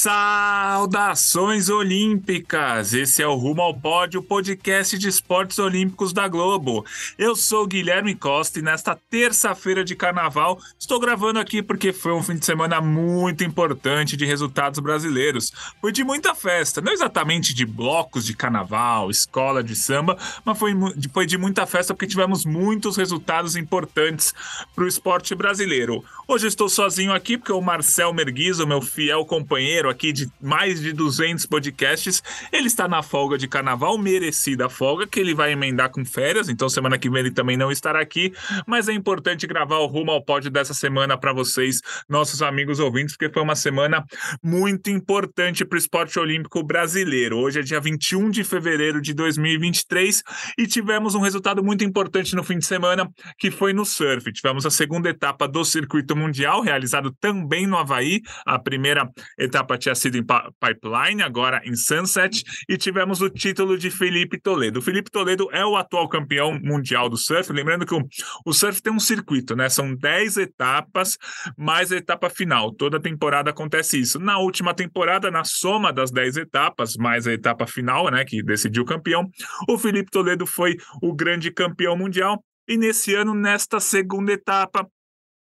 Saudações olímpicas! Esse é o Rumo ao Pódio, podcast de esportes olímpicos da Globo. Eu sou Guilherme Costa e nesta terça-feira de carnaval estou gravando aqui porque foi um fim de semana muito importante de resultados brasileiros. Foi de muita festa, não exatamente de blocos de carnaval, escola de samba, mas foi, foi de muita festa porque tivemos muitos resultados importantes para o esporte brasileiro. Hoje estou sozinho aqui porque o Marcel Merguizo, meu fiel companheiro, aqui de mais de 200 podcasts. Ele está na folga de carnaval, merecida folga, que ele vai emendar com férias, então semana que vem ele também não estará aqui. Mas é importante gravar o rumo ao pódio dessa semana para vocês, nossos amigos ouvintes, porque foi uma semana muito importante para o esporte olímpico brasileiro. Hoje é dia 21 de fevereiro de 2023 e tivemos um resultado muito importante no fim de semana, que foi no surf. Tivemos a segunda etapa do circuito mundial, realizado também no Havaí. A primeira etapa tinha sido em Pipeline, agora em Sunset, e tivemos o título de Felipe Toledo. O Felipe Toledo é o atual campeão mundial do surf. Lembrando que o, o surf tem um circuito, né? São 10 etapas, mais a etapa final. Toda temporada acontece isso. Na última temporada, na soma das 10 etapas, mais a etapa final, né? Que decidiu o campeão, o Felipe Toledo foi o grande campeão mundial. E nesse ano, nesta segunda etapa,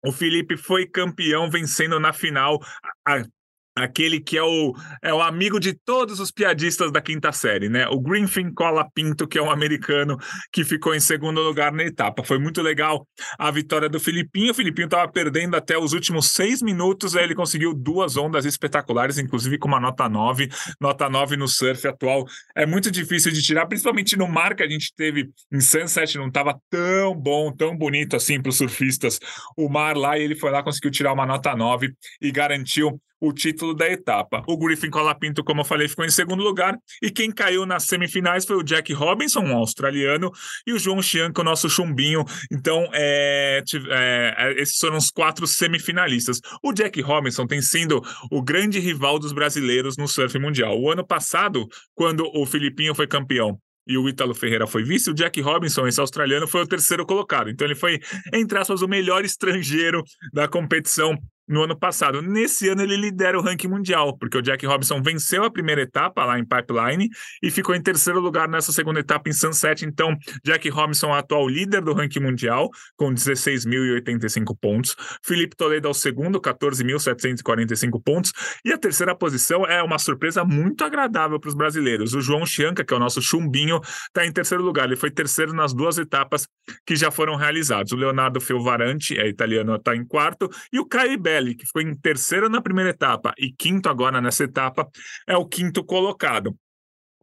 o Felipe foi campeão, vencendo na final a aquele que é o, é o amigo de todos os piadistas da quinta série, né? O Greenfin Cola Pinto, que é um americano que ficou em segundo lugar na etapa. Foi muito legal a vitória do Filipinho. O Filipinho estava perdendo até os últimos seis minutos, aí ele conseguiu duas ondas espetaculares, inclusive com uma nota 9. Nota 9 no surf atual é muito difícil de tirar, principalmente no mar que a gente teve em Sunset, não estava tão bom, tão bonito assim para os surfistas. O mar lá, e ele foi lá, conseguiu tirar uma nota 9 e garantiu o título da etapa. O Griffin Colapinto, como eu falei, ficou em segundo lugar. E quem caiu nas semifinais foi o Jack Robinson, um australiano, e o João Chianco, o nosso chumbinho. Então, é, é, é, esses foram os quatro semifinalistas. O Jack Robinson tem sido o grande rival dos brasileiros no surf mundial. O ano passado, quando o Filipinho foi campeão e o Ítalo Ferreira foi vice, o Jack Robinson, esse australiano, foi o terceiro colocado. Então ele foi, entre aspas, o melhor estrangeiro da competição no ano passado. Nesse ano ele lidera o ranking mundial, porque o Jack Robinson venceu a primeira etapa lá em Pipeline e ficou em terceiro lugar nessa segunda etapa em Sunset. Então, Jack Robinson é o atual líder do ranking mundial, com 16.085 pontos. Felipe Toledo é o segundo, 14.745 pontos. E a terceira posição é uma surpresa muito agradável para os brasileiros. O João Chianca, que é o nosso chumbinho, está em terceiro lugar. Ele foi terceiro nas duas etapas que já foram realizadas. O Leonardo Felvaranti, é italiano, está em quarto. E o Caio Que ficou em terceiro na primeira etapa e quinto agora nessa etapa, é o quinto colocado.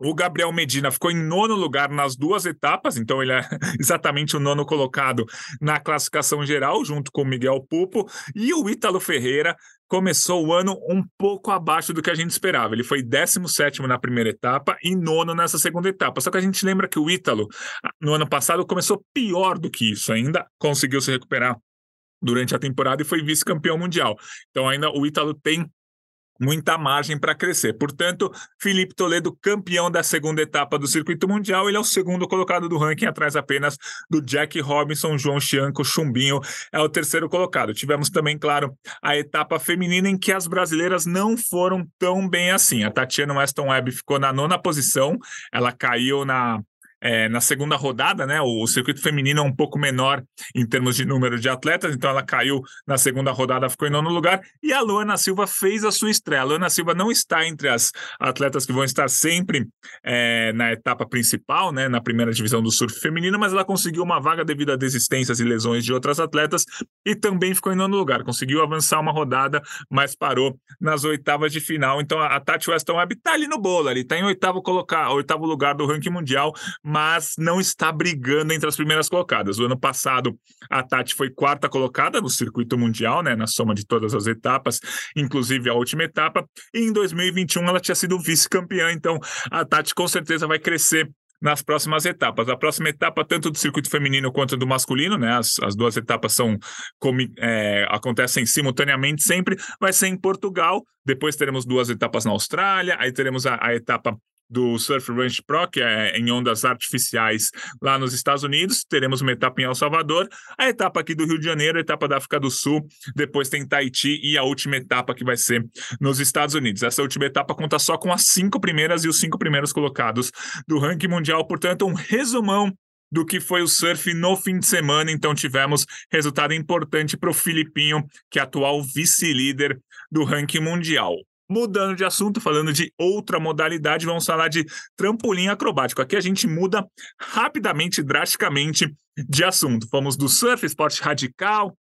O Gabriel Medina ficou em nono lugar nas duas etapas, então ele é exatamente o nono colocado na classificação geral, junto com o Miguel Pupo. E o Ítalo Ferreira começou o ano um pouco abaixo do que a gente esperava. Ele foi 17 na primeira etapa e nono nessa segunda etapa. Só que a gente lembra que o Ítalo, no ano passado, começou pior do que isso ainda, conseguiu se recuperar durante a temporada e foi vice-campeão mundial. Então ainda o Ítalo tem muita margem para crescer. Portanto, Felipe Toledo, campeão da segunda etapa do circuito mundial, ele é o segundo colocado do ranking, atrás apenas do Jack Robinson, João Chianco, Chumbinho é o terceiro colocado. Tivemos também, claro, a etapa feminina em que as brasileiras não foram tão bem assim. A Tatiana Weston Webb ficou na nona posição, ela caiu na é, na segunda rodada, né? O, circuito feminino é um pouco menor em termos de número de atletas, então ela caiu na segunda rodada, ficou em nono lugar. E a Luana Silva fez a sua estreia. A Luana Silva não está entre as atletas que vão estar sempre é, na etapa principal, né? Na primeira divisão do surf feminino, mas ela conseguiu uma vaga devido a desistências e lesões de outras atletas e também ficou em nono lugar. Conseguiu avançar uma rodada, mas parou nas oitavas de final. Então a, a Tati Weston Webb está ali no bolo, ali, está em oitavo, colocar, oitavo lugar do ranking mundial mas não está brigando entre as primeiras colocadas. O ano passado, a Tati foi quarta colocada no circuito mundial, né, na soma de todas as etapas, inclusive a última etapa, e em 2021 ela tinha sido vice-campeã, então a Tati com certeza vai crescer nas próximas etapas. A próxima etapa, tanto do circuito feminino quanto do masculino, né? As, as duas etapas são é, acontecem simultaneamente sempre, vai ser em Portugal. Depois teremos duas etapas na Austrália, aí teremos a, a etapa do Surf Ranch Pro, que é em ondas artificiais lá nos Estados Unidos. Teremos uma etapa em El Salvador, a etapa aqui do Rio de Janeiro, a etapa da África do Sul, depois tem Tahiti e a última etapa que vai ser nos Estados Unidos. Essa última etapa conta só com as cinco primeiras e os cinco primeiros colocados do ranking mundial, portanto, um resumão do que foi o surf no fim de semana. Então, tivemos resultado importante para o Filipinho, que é atual vice-líder do ranking mundial. Mudando de assunto, falando de outra modalidade, vamos falar de trampolim acrobático. Aqui a gente muda rapidamente, drasticamente de assunto. Fomos do surf, esporte radical,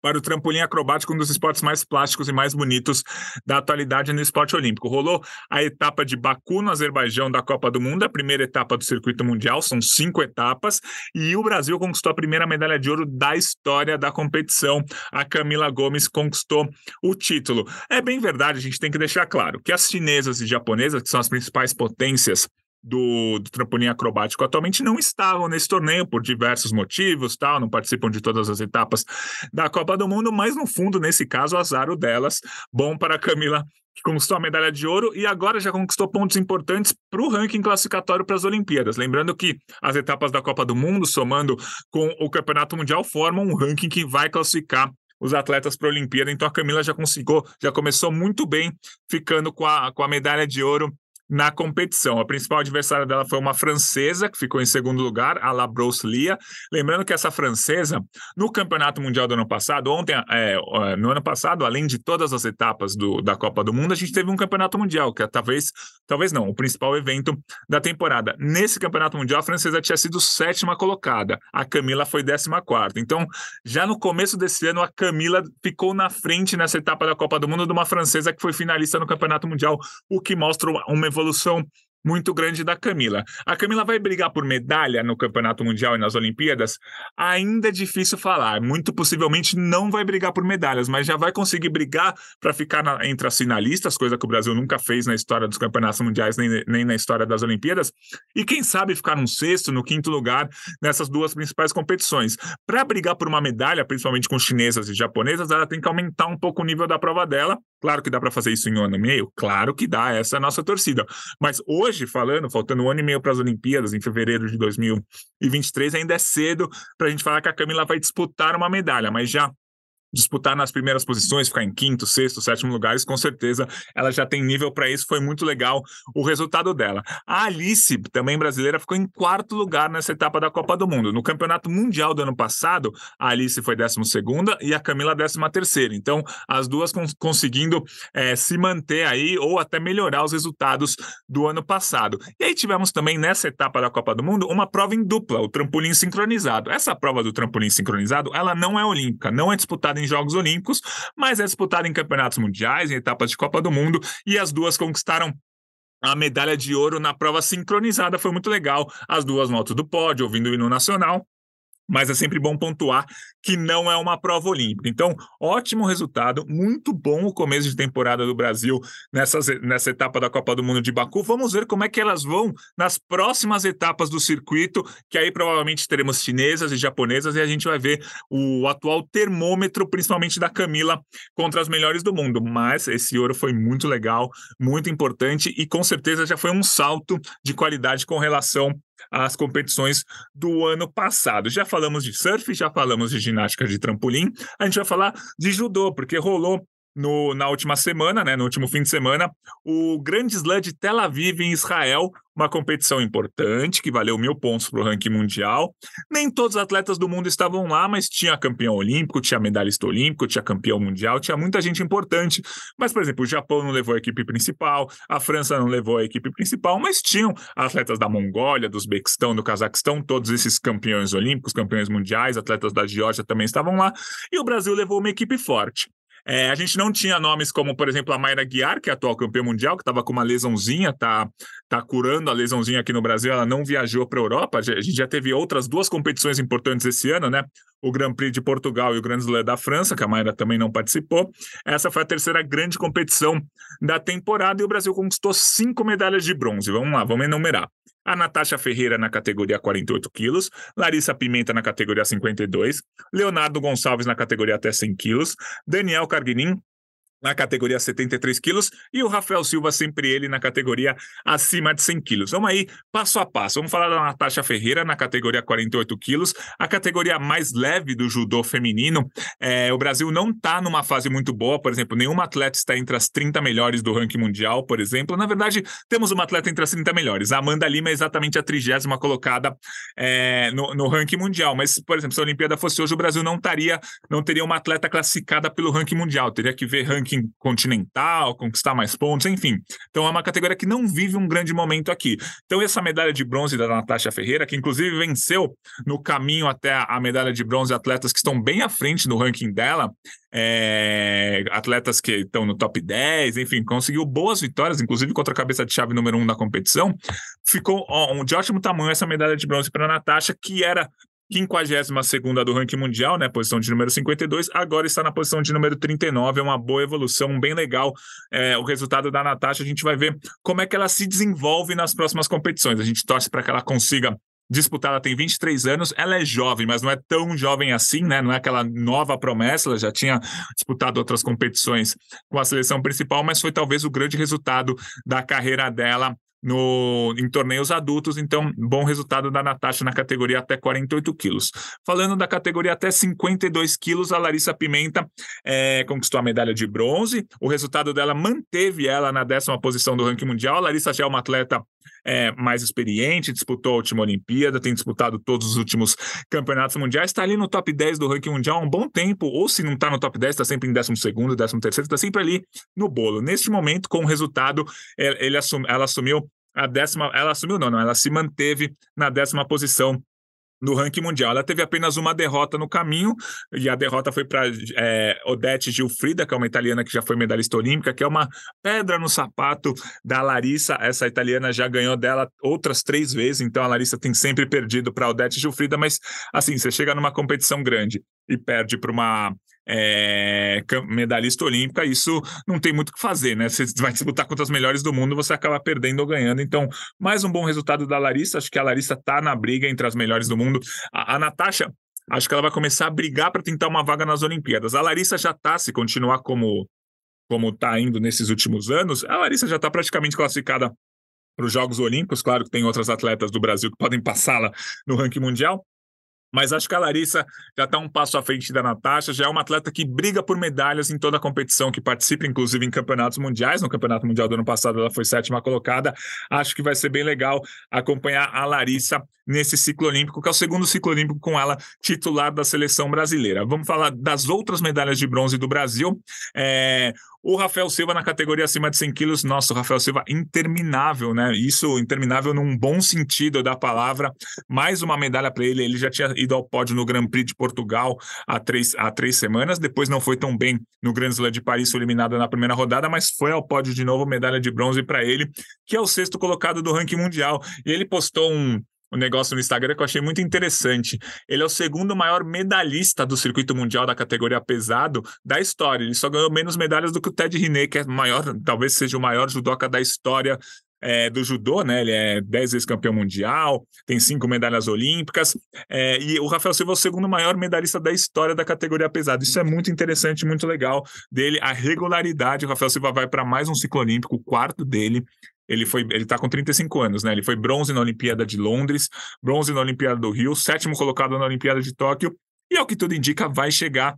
para o trampolim acrobático, um dos esportes mais plásticos e mais bonitos da atualidade no esporte olímpico. Rolou a etapa de Baku, no Azerbaijão, da Copa do Mundo, a primeira etapa do circuito mundial, são cinco etapas, e o Brasil conquistou a primeira medalha de ouro da história da competição. A Camila Gomes conquistou o título. É bem verdade, a gente tem que deixar claro que as chinesas e japonesas, que são as principais potências do, do trampolim acrobático atualmente não estavam nesse torneio por diversos motivos, tal, não participam de todas as etapas da Copa do Mundo, mas no fundo, nesse caso, azar o delas. Bom para a Camila que conquistou a medalha de ouro e agora já conquistou pontos importantes para o ranking classificatório para as Olimpíadas. Lembrando que as etapas da Copa do Mundo, somando com o Campeonato Mundial, formam um ranking que vai classificar os atletas para a Olimpíada. Então a Camila já conseguiu, já começou muito bem, ficando com a, com a medalha de ouro na competição. A principal adversária dela foi uma francesa, que ficou em segundo lugar, a Labrousse Lia. Lembrando que essa francesa, no Campeonato Mundial do ano passado, ontem, é, no ano passado, além de todas as etapas do, da Copa do Mundo, a gente teve um Campeonato Mundial, que é talvez, talvez não, o principal evento da temporada. Nesse Campeonato Mundial, a francesa tinha sido sétima colocada, a Camila foi décima quarta. Então, já no começo desse ano, a Camila ficou na frente nessa etapa da Copa do Mundo de uma francesa que foi finalista no Campeonato Mundial, o que mostra uma evolução evolução muito grande da Camila. A Camila vai brigar por medalha no Campeonato Mundial e nas Olimpíadas? Ainda é difícil falar. Muito possivelmente não vai brigar por medalhas, mas já vai conseguir brigar para ficar na, entre as finalistas, coisa que o Brasil nunca fez na história dos Campeonatos Mundiais, nem, nem na história das Olimpíadas. E quem sabe ficar no sexto, no quinto lugar nessas duas principais competições. Para brigar por uma medalha, principalmente com chinesas e japonesas, ela tem que aumentar um pouco o nível da prova dela. Claro que dá para fazer isso em um ano e meio? Claro que dá, essa é a nossa torcida. Mas hoje, falando, faltando um ano e meio para as Olimpíadas, em fevereiro de 2023, ainda é cedo para a gente falar que a Camila vai disputar uma medalha, mas já disputar nas primeiras posições, ficar em quinto, sexto, sétimo lugares, com certeza ela já tem nível para isso. Foi muito legal o resultado dela. A Alice, também brasileira, ficou em quarto lugar nessa etapa da Copa do Mundo. No Campeonato Mundial do ano passado, a Alice foi décima segunda e a Camila décima terceira. Então, as duas cons conseguindo é, se manter aí ou até melhorar os resultados do ano passado. E aí tivemos também nessa etapa da Copa do Mundo uma prova em dupla, o trampolim sincronizado. Essa prova do trampolim sincronizado, ela não é olímpica, não é disputada em Jogos Olímpicos, mas é disputada em campeonatos mundiais, em etapas de Copa do Mundo, e as duas conquistaram a medalha de ouro na prova sincronizada. Foi muito legal. As duas alto do pódio, ouvindo o hino nacional mas é sempre bom pontuar que não é uma prova olímpica. Então, ótimo resultado, muito bom o começo de temporada do Brasil nessas, nessa etapa da Copa do Mundo de Baku. Vamos ver como é que elas vão nas próximas etapas do circuito, que aí provavelmente teremos chinesas e japonesas, e a gente vai ver o atual termômetro, principalmente da Camila, contra as melhores do mundo. Mas esse ouro foi muito legal, muito importante, e com certeza já foi um salto de qualidade com relação as competições do ano passado. Já falamos de surf, já falamos de ginástica de trampolim, a gente vai falar de judô, porque rolou no, na última semana, né, no último fim de semana, o Grande Slam de Tel Aviv, em Israel, uma competição importante que valeu mil pontos para o ranking mundial. Nem todos os atletas do mundo estavam lá, mas tinha campeão olímpico, tinha medalhista olímpico, tinha campeão mundial, tinha muita gente importante. Mas, por exemplo, o Japão não levou a equipe principal, a França não levou a equipe principal, mas tinham atletas da Mongólia, do Uzbequistão, do Cazaquistão, todos esses campeões olímpicos, campeões mundiais, atletas da Geórgia também estavam lá, e o Brasil levou uma equipe forte. É, a gente não tinha nomes como, por exemplo, a Mayra Guiar, que é a atual campeã mundial, que estava com uma lesãozinha, tá, tá curando a lesãozinha aqui no Brasil, ela não viajou para a Europa. A gente já teve outras duas competições importantes esse ano, né? O Grand Prix de Portugal e o Grand Slam da França, que a Mayra também não participou. Essa foi a terceira grande competição da temporada e o Brasil conquistou cinco medalhas de bronze. Vamos lá, vamos enumerar. A Natasha Ferreira na categoria 48 quilos, Larissa Pimenta na categoria 52, Leonardo Gonçalves na categoria até 100 quilos, Daniel Carguinin na categoria 73 quilos e o Rafael Silva, sempre ele, na categoria acima de 100 quilos. Vamos aí, passo a passo. Vamos falar da Natasha Ferreira na categoria 48 quilos, a categoria mais leve do judô feminino. É, o Brasil não está numa fase muito boa, por exemplo, nenhuma atleta está entre as 30 melhores do ranking mundial, por exemplo. Na verdade, temos uma atleta entre as 30 melhores. A Amanda Lima é exatamente a trigésima colocada é, no, no ranking mundial. Mas, por exemplo, se a Olimpíada fosse hoje, o Brasil não, taria, não teria uma atleta classificada pelo ranking mundial. Teria que ver ranking ranking continental, conquistar mais pontos, enfim. Então é uma categoria que não vive um grande momento aqui. Então essa medalha de bronze da Natasha Ferreira, que inclusive venceu no caminho até a medalha de bronze atletas que estão bem à frente no ranking dela, é, atletas que estão no top 10, enfim, conseguiu boas vitórias, inclusive contra a cabeça de chave número 1 um da competição. Ficou ó, de ótimo tamanho essa medalha de bronze para a Natasha, que era 52 do ranking mundial, né? Posição de número 52, agora está na posição de número 39. É uma boa evolução, bem legal. É, o resultado da Natasha, a gente vai ver como é que ela se desenvolve nas próximas competições. A gente torce para que ela consiga disputar. Ela tem 23 anos, ela é jovem, mas não é tão jovem assim, né? Não é aquela nova promessa, ela já tinha disputado outras competições com a seleção principal, mas foi talvez o grande resultado da carreira dela no, em torneios adultos, então bom resultado da Natasha na categoria até 48 quilos. Falando da categoria até 52 quilos, a Larissa Pimenta é, conquistou a medalha de bronze. O resultado dela manteve ela na décima posição do ranking mundial. A Larissa já é uma atleta é, mais experiente, disputou a última Olimpíada, tem disputado todos os últimos campeonatos mundiais, está ali no top 10 do ranking mundial há um bom tempo, ou se não está no top 10, está sempre em 12 segundo, 13 terceiro, está sempre ali no bolo. Neste momento, com o resultado, ele assum, ela assumiu a décima, ela assumiu não, não, ela se manteve na décima posição no ranking mundial. Ela teve apenas uma derrota no caminho, e a derrota foi para é, Odete Gilfrida, que é uma italiana que já foi medalhista olímpica, que é uma pedra no sapato da Larissa. Essa italiana já ganhou dela outras três vezes, então a Larissa tem sempre perdido para Odete Gilfrida, mas assim, você chega numa competição grande e perde para uma é, medalhista olímpica, isso não tem muito o que fazer, né? Você vai disputar contra as melhores do mundo, você acaba perdendo ou ganhando. Então, mais um bom resultado da Larissa. Acho que a Larissa está na briga entre as melhores do mundo. A, a Natasha, acho que ela vai começar a brigar para tentar uma vaga nas Olimpíadas. A Larissa já está, se continuar como como está indo nesses últimos anos, a Larissa já está praticamente classificada para os Jogos Olímpicos. Claro que tem outras atletas do Brasil que podem passá-la no ranking mundial, mas acho que a Larissa já está um passo à frente da Natasha, já é uma atleta que briga por medalhas em toda a competição, que participa, inclusive, em campeonatos mundiais. No Campeonato Mundial do ano passado, ela foi sétima colocada. Acho que vai ser bem legal acompanhar a Larissa nesse ciclo olímpico, que é o segundo ciclo olímpico com ela titular da seleção brasileira. Vamos falar das outras medalhas de bronze do Brasil. É, o Rafael Silva na categoria acima de 100 quilos, nossa, o Rafael Silva interminável, né? Isso interminável num bom sentido da palavra. Mais uma medalha para ele. Ele já tinha ido ao pódio no Grand Prix de Portugal há três, há três semanas. Depois não foi tão bem no Grand Slam de Paris, foi eliminado na primeira rodada, mas foi ao pódio de novo, medalha de bronze para ele, que é o sexto colocado do ranking mundial. E ele postou um, um negócio no Instagram que eu achei muito interessante. Ele é o segundo maior medalhista do circuito mundial da categoria pesado da história. Ele só ganhou menos medalhas do que o Ted Riner, que é maior, talvez seja o maior judoca da história é, do judô, né? Ele é dez vezes campeão mundial, tem cinco medalhas olímpicas, é, e o Rafael Silva é o segundo maior medalhista da história da categoria pesada. Isso é muito interessante, muito legal dele, a regularidade. O Rafael Silva vai para mais um ciclo olímpico, o quarto dele. Ele foi, ele tá com 35 anos, né? Ele foi bronze na Olimpíada de Londres, bronze na Olimpíada do Rio, sétimo colocado na Olimpíada de Tóquio, e ao que tudo indica, vai chegar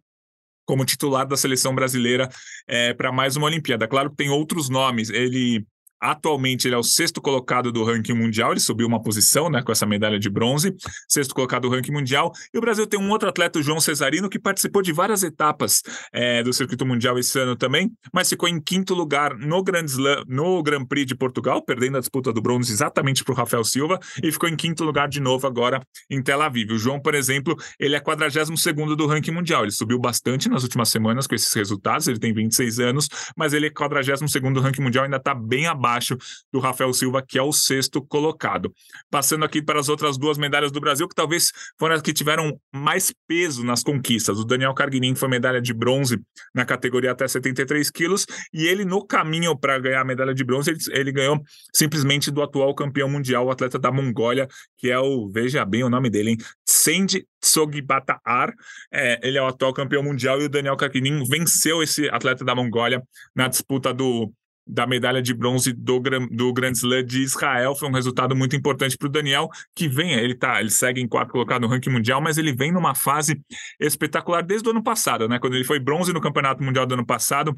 como titular da seleção brasileira é, para mais uma Olimpíada. Claro que tem outros nomes. Ele Atualmente ele é o sexto colocado do ranking mundial, ele subiu uma posição né, com essa medalha de bronze, sexto colocado do ranking mundial. E o Brasil tem um outro atleta, o João Cesarino, que participou de várias etapas é, do circuito mundial esse ano também, mas ficou em quinto lugar no Grand Slam, no Grand Prix de Portugal, perdendo a disputa do bronze exatamente para o Rafael Silva, e ficou em quinto lugar de novo agora em Tel Aviv. O João, por exemplo, ele é 42 segundo do ranking mundial, ele subiu bastante nas últimas semanas com esses resultados, ele tem 26 anos, mas ele é 42 segundo do ranking mundial, ainda está bem abaixo abaixo do Rafael Silva, que é o sexto colocado. Passando aqui para as outras duas medalhas do Brasil, que talvez foram as que tiveram mais peso nas conquistas. O Daniel Carguinin foi medalha de bronze na categoria até 73 quilos, e ele, no caminho para ganhar a medalha de bronze, ele, ele ganhou simplesmente do atual campeão mundial, o atleta da Mongólia, que é o, veja bem o nome dele, hein? Sendi Tsogibataar. É, ele é o atual campeão mundial e o Daniel Kakinin venceu esse atleta da Mongólia na disputa do, da medalha de bronze do, do Grand Slam de Israel. Foi um resultado muito importante para o Daniel, que vem, ele tá, ele segue em quarto colocado no ranking mundial, mas ele vem numa fase espetacular desde o ano passado, né? Quando ele foi bronze no Campeonato Mundial do ano passado,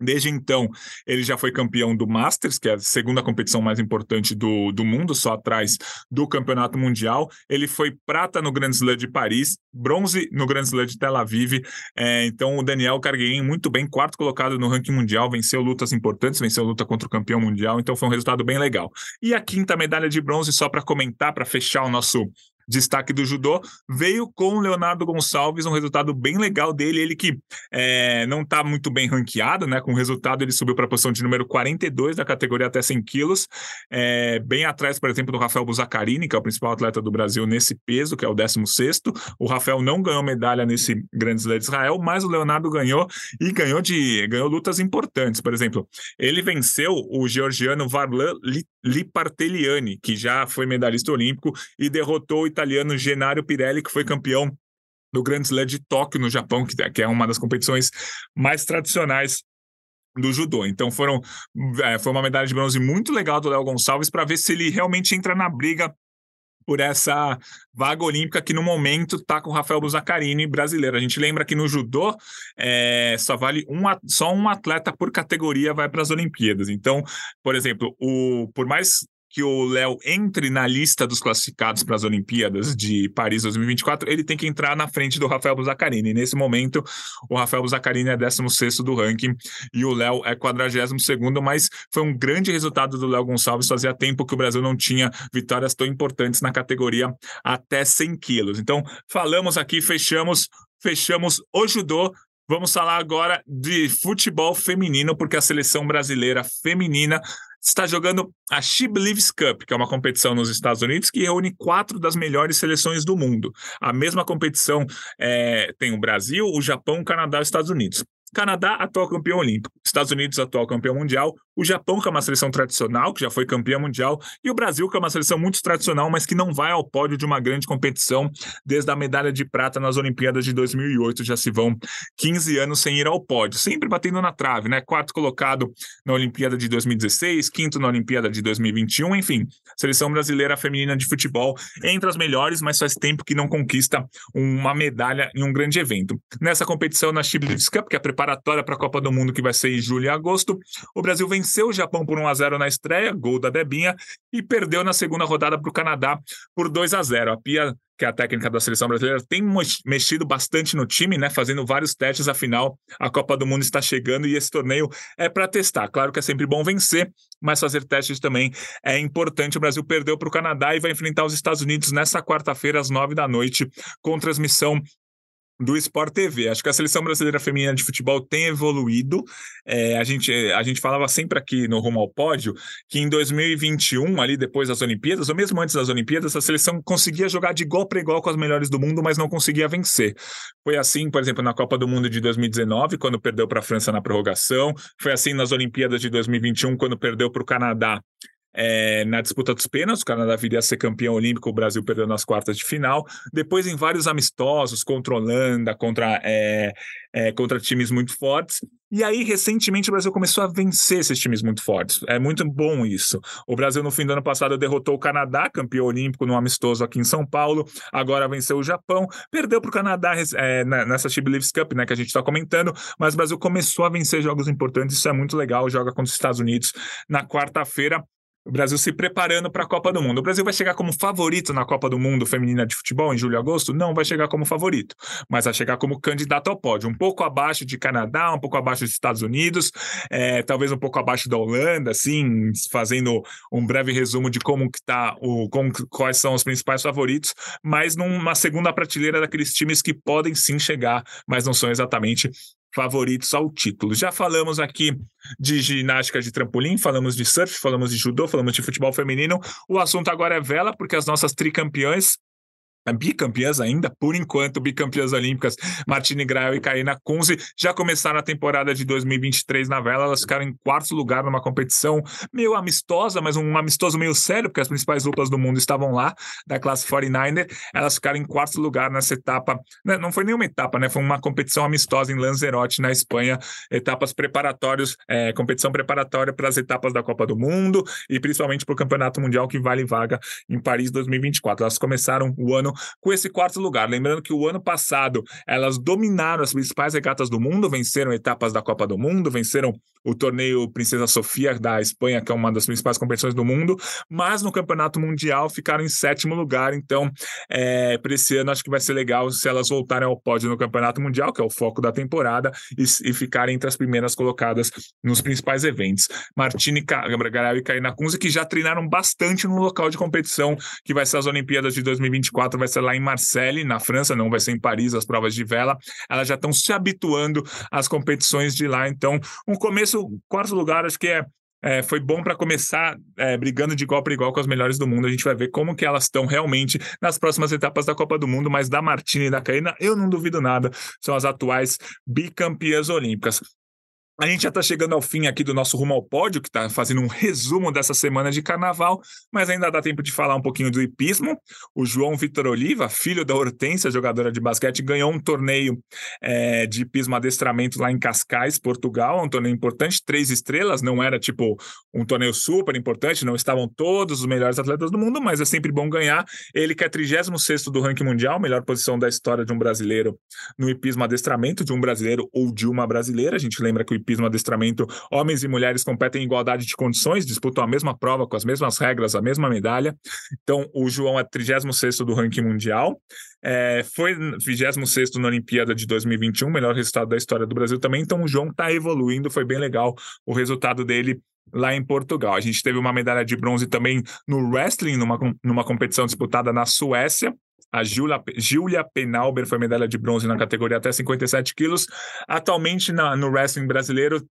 Desde então, ele já foi campeão do Masters, que é a segunda competição mais importante do, do mundo, só atrás do Campeonato Mundial. Ele foi prata no Grand Slam de Paris, bronze no Grand Slam de Tel Aviv. É, então, o Daniel Carguein, muito bem, quarto colocado no ranking mundial, venceu lutas importantes, venceu luta contra o campeão mundial, então foi um resultado bem legal. E a quinta medalha de bronze, só para comentar, para fechar o nosso destaque do judô, veio com Leonardo Gonçalves, um resultado bem legal dele, ele que é, não está muito bem ranqueado, né? Com o resultado, ele subiu para a posição de número 42 da categoria até 100 quilos, é, bem atrás, por exemplo, do Rafael Buzacarini, que é o principal atleta do Brasil nesse peso, que é o 16. O Rafael não ganhou medalha nesse Grande Slam de Israel, mas o Leonardo ganhou e ganhou de ganhou lutas importantes. Por exemplo, ele venceu o georgiano Varlan Liparteliani, que já foi medalhista olímpico, e derrotou o italiano Genario Pirelli, que foi campeão do Grand Slam de Tóquio, no Japão, que é uma das competições mais tradicionais do judô. Então foram é, foi uma medalha de bronze muito legal do Léo Gonçalves para ver se ele realmente entra na briga por essa vaga olímpica que no momento está com o Rafael Buzacarini brasileiro. A gente lembra que no judô é, só vale um, só um atleta por categoria vai para as Olimpíadas. Então, por exemplo, o, por mais que o Léo entre na lista dos classificados para as Olimpíadas de Paris 2024, ele tem que entrar na frente do Rafael Buzacarini. Nesse momento, o Rafael Buzacarini é 16 do ranking e o Léo é 42 mas foi um grande resultado do Léo Gonçalves. Fazia tempo que o Brasil não tinha vitórias tão importantes na categoria até 100 quilos. Então, falamos aqui, fechamos fechamos o judô Vamos falar agora de futebol feminino, porque a seleção brasileira feminina está jogando a She Believes Cup, que é uma competição nos Estados Unidos que reúne quatro das melhores seleções do mundo. A mesma competição é, tem o Brasil, o Japão, o Canadá e os Estados Unidos. Canadá, atual campeão olímpico. Estados Unidos, atual campeão mundial. O Japão, que é uma seleção tradicional, que já foi campeão mundial. E o Brasil, que é uma seleção muito tradicional, mas que não vai ao pódio de uma grande competição desde a medalha de prata nas Olimpíadas de 2008. Já se vão 15 anos sem ir ao pódio, sempre batendo na trave, né? Quarto colocado na Olimpíada de 2016, quinto na Olimpíada de 2021. Enfim, seleção brasileira feminina de futebol entre as melhores, mas faz tempo que não conquista uma medalha em um grande evento. Nessa competição, na Chiblitz Cup, que é a preparatória para a Copa do Mundo que vai ser em julho e agosto. O Brasil venceu o Japão por 1 a 0 na estreia, gol da Debinha, e perdeu na segunda rodada para o Canadá por 2 a 0. A Pia que é a técnica da seleção brasileira, tem mexido bastante no time, né? Fazendo vários testes, afinal, a Copa do Mundo está chegando e esse torneio é para testar. Claro que é sempre bom vencer, mas fazer testes também é importante. O Brasil perdeu para o Canadá e vai enfrentar os Estados Unidos nessa quarta-feira, às nove da noite, com transmissão do Sport TV. Acho que a seleção brasileira feminina de futebol tem evoluído. É, a, gente, a gente falava sempre aqui no Rumo ao Pódio que em 2021, ali depois das Olimpíadas, ou mesmo antes das Olimpíadas, a seleção conseguia jogar de igual para igual com as melhores do mundo, mas não conseguia vencer. Foi assim, por exemplo, na Copa do Mundo de 2019, quando perdeu para a França na prorrogação. Foi assim nas Olimpíadas de 2021, quando perdeu para o Canadá é, na disputa dos pênaltis, o Canadá viria a ser campeão olímpico, o Brasil perdeu nas quartas de final. Depois, em vários amistosos contra Holanda, contra, é, é, contra times muito fortes. E aí, recentemente, o Brasil começou a vencer esses times muito fortes. É muito bom isso. O Brasil, no fim do ano passado, derrotou o Canadá, campeão olímpico, no amistoso aqui em São Paulo. Agora venceu o Japão. Perdeu para o Canadá é, nessa She Believes Cup, né, que a gente está comentando. Mas o Brasil começou a vencer jogos importantes. Isso é muito legal. Joga contra os Estados Unidos na quarta-feira o Brasil se preparando para a Copa do Mundo. O Brasil vai chegar como favorito na Copa do Mundo feminina de futebol em julho e agosto? Não vai chegar como favorito, mas vai chegar como candidato ao pódio, um pouco abaixo de Canadá, um pouco abaixo dos Estados Unidos, é, talvez um pouco abaixo da Holanda, assim, fazendo um breve resumo de como que tá o como, quais são os principais favoritos, mas numa segunda prateleira daqueles times que podem sim chegar, mas não são exatamente favoritos ao título. Já falamos aqui de ginástica de trampolim, falamos de surf, falamos de judô, falamos de futebol feminino. O assunto agora é vela, porque as nossas tricampeãs bicampeãs ainda, por enquanto, bicampeãs olímpicas, Martine Grael e Karina Kunze, já começaram a temporada de 2023 na vela, elas ficaram em quarto lugar numa competição meio amistosa, mas um amistoso meio sério, porque as principais duplas do mundo estavam lá, da classe 49er, elas ficaram em quarto lugar nessa etapa, né, não foi nenhuma etapa, né, foi uma competição amistosa em Lanzarote, na Espanha, etapas preparatórios, é, competição preparatória para as etapas da Copa do Mundo e principalmente para o Campeonato Mundial que vale vaga em Paris 2024. Elas começaram o ano com esse quarto lugar. Lembrando que o ano passado elas dominaram as principais regatas do mundo, venceram etapas da Copa do Mundo, venceram o torneio Princesa Sofia da Espanha, que é uma das principais competições do mundo, mas no Campeonato Mundial ficaram em sétimo lugar. Então, é, para esse ano, acho que vai ser legal se elas voltarem ao pódio no Campeonato Mundial, que é o foco da temporada, e, e ficarem entre as primeiras colocadas nos principais eventos. Martini Gabriel e Karina Kunze, que já treinaram bastante no local de competição, que vai ser as Olimpíadas de 2024, vai ser lá em Marseille, na França, não vai ser em Paris, as provas de vela. Elas já estão se habituando às competições de lá. Então, um começo, quarto lugar, acho que é é, foi bom para começar é, brigando de igual para igual com as melhores do mundo. A gente vai ver como que elas estão realmente nas próximas etapas da Copa do Mundo, mas da Martina e da Caína, eu não duvido nada, são as atuais bicampeãs olímpicas. A gente já está chegando ao fim aqui do nosso Rumo ao Pódio, que está fazendo um resumo dessa semana de carnaval, mas ainda dá tempo de falar um pouquinho do hipismo. O João Vitor Oliva, filho da Hortência, jogadora de basquete, ganhou um torneio é, de hipismo adestramento lá em Cascais, Portugal, um torneio importante, três estrelas, não era tipo um torneio super importante, não estavam todos os melhores atletas do mundo, mas é sempre bom ganhar. Ele que é 36 do ranking mundial, melhor posição da história de um brasileiro no hipismo adestramento, de um brasileiro ou de uma brasileira. A gente lembra que o hipismo adestramento, homens e mulheres competem em igualdade de condições, disputam a mesma prova, com as mesmas regras, a mesma medalha. Então, o João é 36 do ranking mundial. É, foi 26 na Olimpíada de 2021, melhor resultado da história do Brasil também. Então, o João está evoluindo, foi bem legal o resultado dele lá em Portugal. A gente teve uma medalha de bronze também no wrestling, numa, numa competição disputada na Suécia. A Julia Penalber foi medalha de bronze na categoria até 57 quilos. Atualmente, na, no wrestling brasileiro,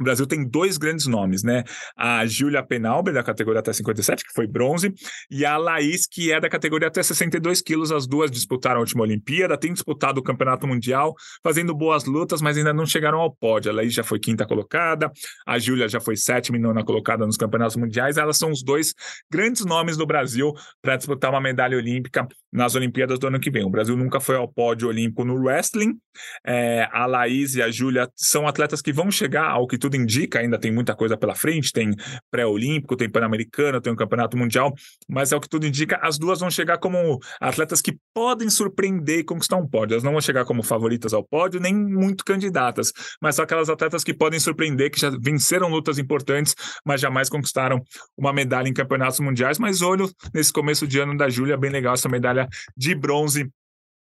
o Brasil tem dois grandes nomes, né? A Júlia Penalber, da categoria até 57, que foi bronze, e a Laís, que é da categoria até 62 quilos. As duas disputaram a última Olimpíada, têm disputado o Campeonato Mundial, fazendo boas lutas, mas ainda não chegaram ao pódio. A Laís já foi quinta colocada, a Júlia já foi sétima e nona colocada nos Campeonatos Mundiais. Elas são os dois grandes nomes do Brasil para disputar uma medalha olímpica nas Olimpíadas do ano que vem. O Brasil nunca foi ao pódio olímpico no wrestling. É, a Laís e a Júlia são atletas que vão chegar ao que tudo indica, ainda tem muita coisa pela frente, tem pré-olímpico, tem pan-americano, tem um campeonato mundial, mas é o que tudo indica, as duas vão chegar como atletas que podem surpreender e conquistar um pódio. Elas não vão chegar como favoritas ao pódio, nem muito candidatas, mas são aquelas atletas que podem surpreender, que já venceram lutas importantes, mas jamais conquistaram uma medalha em campeonatos mundiais. Mas olho nesse começo de ano da Júlia, bem legal essa medalha de bronze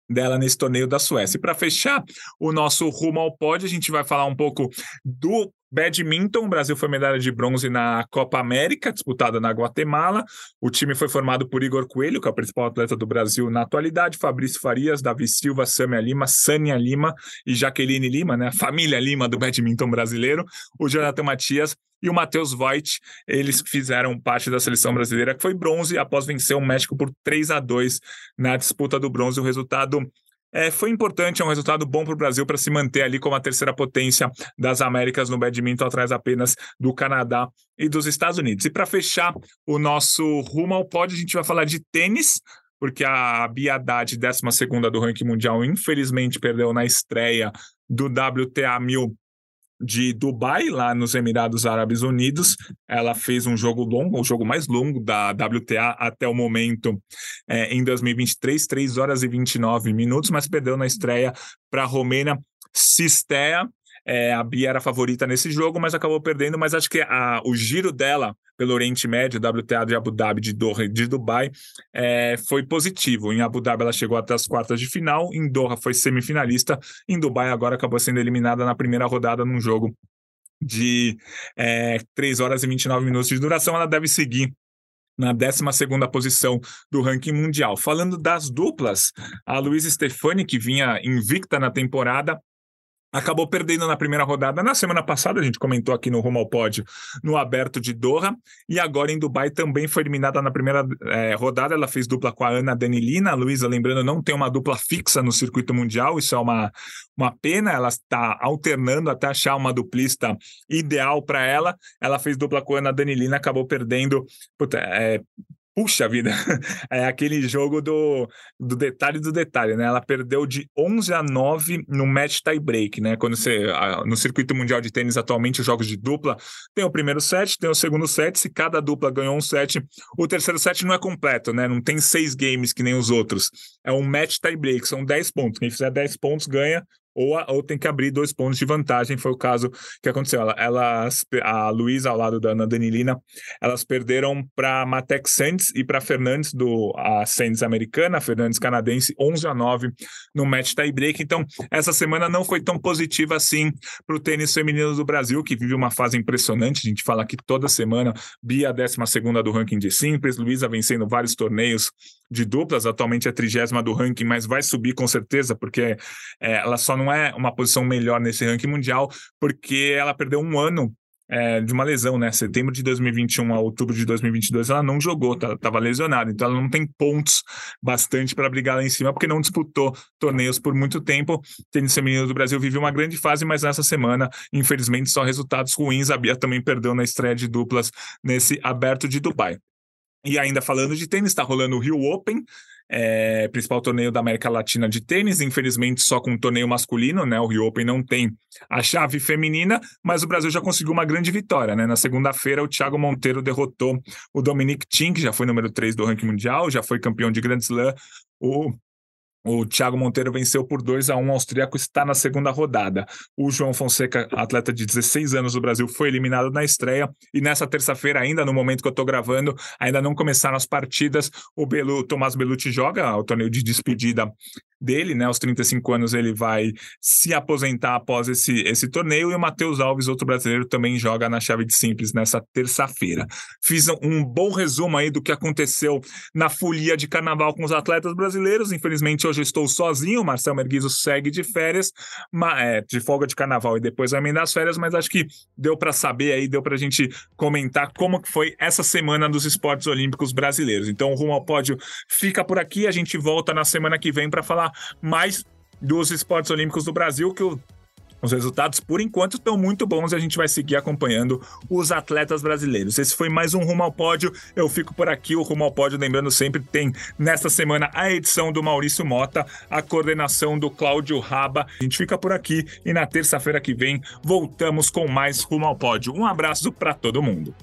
dela nesse torneio da Suécia. E para fechar o nosso rumo ao pódio, a gente vai falar um pouco do Badminton, o Brasil foi medalha de bronze na Copa América, disputada na Guatemala. O time foi formado por Igor Coelho, que é o principal atleta do Brasil na atualidade, Fabrício Farias, Davi Silva, Samia Lima, Sânia Lima e Jaqueline Lima, né? A família Lima do badminton brasileiro. O Jonathan Matias e o Matheus Voigt, eles fizeram parte da seleção brasileira, que foi bronze após vencer o México por 3 a 2 na disputa do bronze. O resultado é, foi importante, é um resultado bom para o Brasil para se manter ali como a terceira potência das Américas no badminton, atrás apenas do Canadá e dos Estados Unidos. E para fechar o nosso rumo ao pódio, a gente vai falar de tênis, porque a Bia Haddad, 12 do ranking mundial, infelizmente perdeu na estreia do WTA 1000 de Dubai, lá nos Emirados Árabes Unidos. Ela fez um jogo longo, o jogo mais longo da WTA até o momento, é, em 2023, 3 horas e 29 minutos, mas perdeu na estreia para a romena Sistea. É, a Bia era favorita nesse jogo, mas acabou perdendo. Mas acho que a, o giro dela pelo Oriente Médio, WTA de Abu Dhabi, de Doha de Dubai, é, foi positivo. Em Abu Dhabi ela chegou até as quartas de final, em Doha foi semifinalista, em Dubai agora acabou sendo eliminada na primeira rodada num jogo de é, 3 horas e 29 minutos de duração. Ela deve seguir na 12 posição do ranking mundial. Falando das duplas, a Luísa Stefani, que vinha invicta na temporada, acabou perdendo na primeira rodada. Na semana passada, a gente comentou aqui no Rumo ao Pódio, no Aberto de Doha, e agora em Dubai também foi eliminada na primeira é, rodada. Ela fez dupla com a Ana Danilina. A Luísa, lembrando, não tem uma dupla fixa no circuito mundial, isso é uma, uma pena. Ela está alternando até achar uma duplista ideal para ela. Ela fez dupla com a Ana Danilina, acabou perdendo. Puta, é, Puxa vida, é aquele jogo do, do detalhe do detalhe, né? Ela perdeu de 11 a 9 no match tie break, né? Quando você no circuito mundial de tênis atualmente os jogos de dupla tem o primeiro set, tem o segundo set, se cada dupla ganhou um set, o terceiro set não é completo, né? Não tem seis games que nem os outros. É um match tie break, são 10 pontos. Quem fizer 10 pontos ganha, ou, a, ou tem que abrir dois pontos de vantagem. Foi o caso que aconteceu. Ela, elas, a Luísa, ao lado da Ana Danilina, elas perderam para Matex Santos e para Fernandes, do, a Santos americana, a Fernandes canadense, 11 a 9 no match tie-break. Então, essa semana não foi tão positiva assim para o tênis feminino do Brasil, que vive uma fase impressionante. A gente fala aqui toda semana. Bia, a 12 do ranking de simples, Luísa vencendo vários torneios de duplas, atualmente é trigésima do ranking, mas vai subir com certeza, porque é, ela só não é uma posição melhor nesse ranking mundial, porque ela perdeu um ano é, de uma lesão, né? Setembro de 2021 a outubro de 2022 ela não jogou, estava tá, lesionada, então ela não tem pontos bastante para brigar lá em cima, porque não disputou torneios por muito tempo. Tênis feminino do Brasil vive uma grande fase, mas nessa semana, infelizmente, só resultados ruins. A Bia também perdeu na estreia de duplas nesse aberto de Dubai. E ainda falando de tênis, está rolando o Rio Open, é, principal torneio da América Latina de tênis, infelizmente só com um torneio masculino, né? O Rio Open não tem a chave feminina, mas o Brasil já conseguiu uma grande vitória, né? Na segunda-feira, o Thiago Monteiro derrotou o Dominic Thiem, que já foi número 3 do ranking mundial, já foi campeão de Grand Slam. O o Thiago Monteiro venceu por 2 a 1 o austríaco está na segunda rodada. O João Fonseca, atleta de 16 anos do Brasil, foi eliminado na estreia. E nessa terça-feira, ainda no momento que eu estou gravando, ainda não começaram as partidas. O Belu, Tomás Belucci joga o torneio de despedida dele, né? Aos 35 anos ele vai se aposentar após esse, esse torneio e o Matheus Alves, outro brasileiro, também joga na chave de simples nessa terça-feira. Fiz um bom resumo aí do que aconteceu na folia de carnaval com os atletas brasileiros. Infelizmente, hoje eu estou sozinho, o Marcel Merguizo segue de férias, é, de folga de carnaval e depois vai emendar as férias, mas acho que deu para saber aí, deu para a gente comentar como que foi essa semana dos esportes olímpicos brasileiros. Então, o Rumo ao Pódio fica por aqui, a gente volta na semana que vem para falar mais dos esportes olímpicos do Brasil, que o os resultados, por enquanto, estão muito bons e a gente vai seguir acompanhando os atletas brasileiros. Esse foi mais um Rumo ao Pódio. Eu fico por aqui. O Rumo ao Pódio, lembrando sempre, tem nesta semana a edição do Maurício Mota, a coordenação do Cláudio Raba. A gente fica por aqui e na terça-feira que vem voltamos com mais Rumo ao Pódio. Um abraço para todo mundo.